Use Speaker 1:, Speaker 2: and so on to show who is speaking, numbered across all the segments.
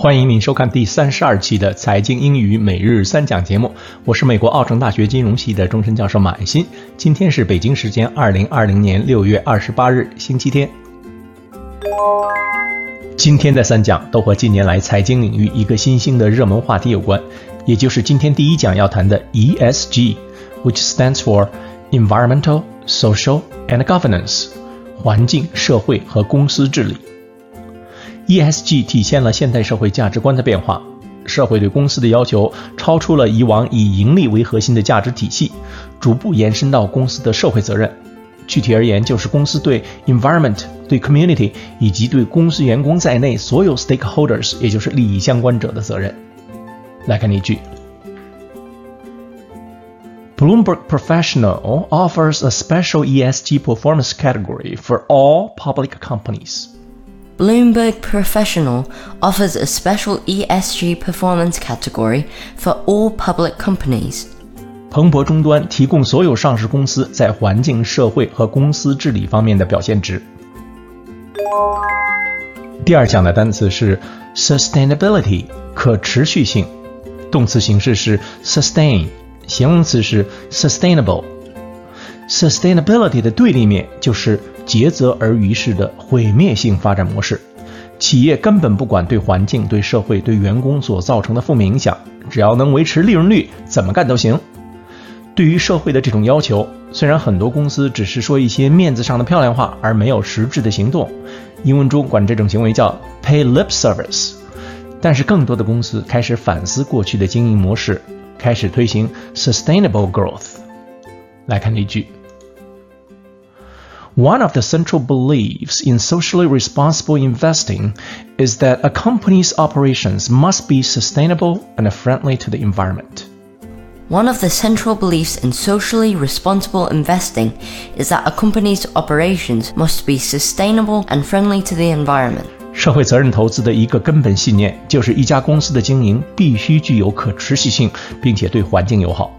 Speaker 1: 欢迎您收看第三十二期的财经英语每日三讲节目，我是美国奥城大学金融系的终身教授马爱新。今天是北京时间二零二零年六月二十八日，星期天。今天的三讲都和近年来财经领域一个新兴的热门话题有关，也就是今天第一讲要谈的 ESG，which stands for Environmental, Social and Governance，环境、社会和公司治理。ESG 体现了现代社会价值观的变化，社会对公司的要求超出了以往以盈利为核心的价值体系，逐步延伸到公司的社会责任。具体而言，就是公司对 environment、对 community 以及对公司员工在内所有 stakeholders，也就是利益相关者的责任。来看例句：Bloomberg Professional offers a special ESG performance category for all public companies.
Speaker 2: Bloomberg Professional offers a special ESG performance category for all public companies.
Speaker 1: 彭博终端提供所有上市公司在环境、社会和公司治理方面的表现值。第二讲的单词是 sustainability，可持续性，动词形式是 sustain，形容词是 sustainable。sustainability 的对立面就是 竭泽而渔式的毁灭性发展模式，企业根本不管对环境、对社会、对员工所造成的负面影响，只要能维持利润率，怎么干都行。对于社会的这种要求，虽然很多公司只是说一些面子上的漂亮话，而没有实质的行动，英文中管这种行为叫 pay lip service，但是更多的公司开始反思过去的经营模式，开始推行 sustainable growth。来看例句。One of the central beliefs in socially responsible investing is that a company's operations must be sustainable and friendly to the environment.
Speaker 2: One of the central beliefs in socially responsible investing is that a company's operations must be sustainable and friendly to the environment.
Speaker 1: 社会责任投资的一个根本信念就是一家公司的经营必须具有可持续性，并且对环境友好。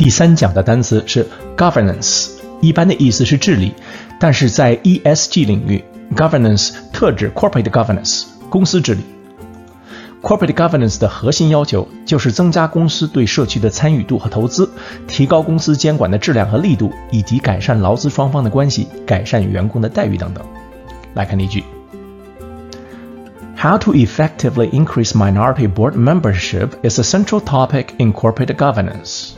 Speaker 1: 第三讲的单词是 governance，一般的意思是治理，但是在 ESG 领域，governance 特指 corporate governance 公司治理。corporate governance 的核心要求就是增加公司对社区的参与度和投资，提高公司监管的质量和力度，以及改善劳资双方的关系，改善员工的待遇等等。来看例句：How to effectively increase minority board membership is a central topic in corporate governance.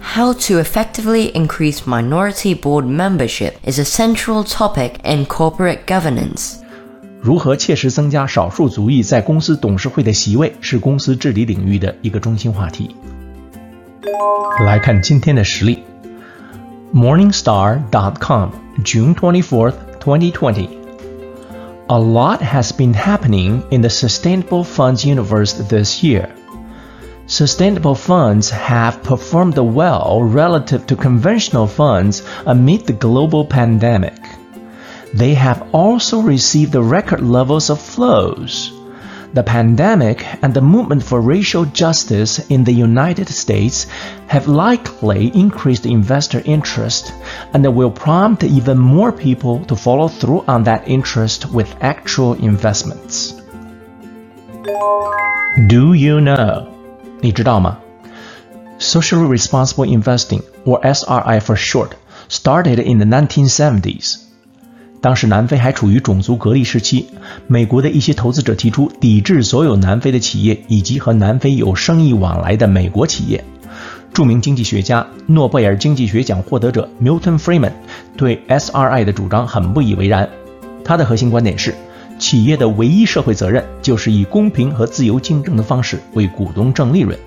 Speaker 2: How to effectively increase minority board membership is a central topic in corporate governance.
Speaker 1: 如何切实增加少数族裔在公司董事会的席位，是公司治理领域的一个中心话题。来看今天的实例：Morningstar.com June 24th, 2020. A lot has been happening in the sustainable funds universe this year. Sustainable funds have performed well relative to conventional funds amid the global pandemic. They have also received record levels of flows. The pandemic and the movement for racial justice in the United States have likely increased investor interest and will prompt even more people to follow through on that interest with actual investments. Do you know? 你知道吗？Socially responsible investing, or SRI for short, started in the 1970s. 当时南非还处于种族隔离时期，美国的一些投资者提出抵制所有南非的企业以及和南非有生意往来的美国企业。著名经济学家、诺贝尔经济学奖获得者 Milton Friedman 对 SRI 的主张很不以为然。他的核心观点是。企业的唯一社会责任就是以公平和自由竞争的方式为股东挣利润。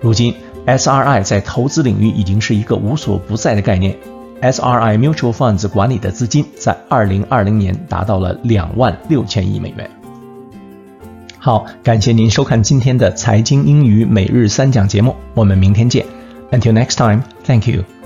Speaker 1: 如今，SRI 在投资领域已经是一个无所不在的概念。SRI Mutual Funds 管理的资金在2020年达到了两万六千亿美元。好，感谢您收看今天的财经英语每日三讲节目，我们明天见。Until next time, thank you.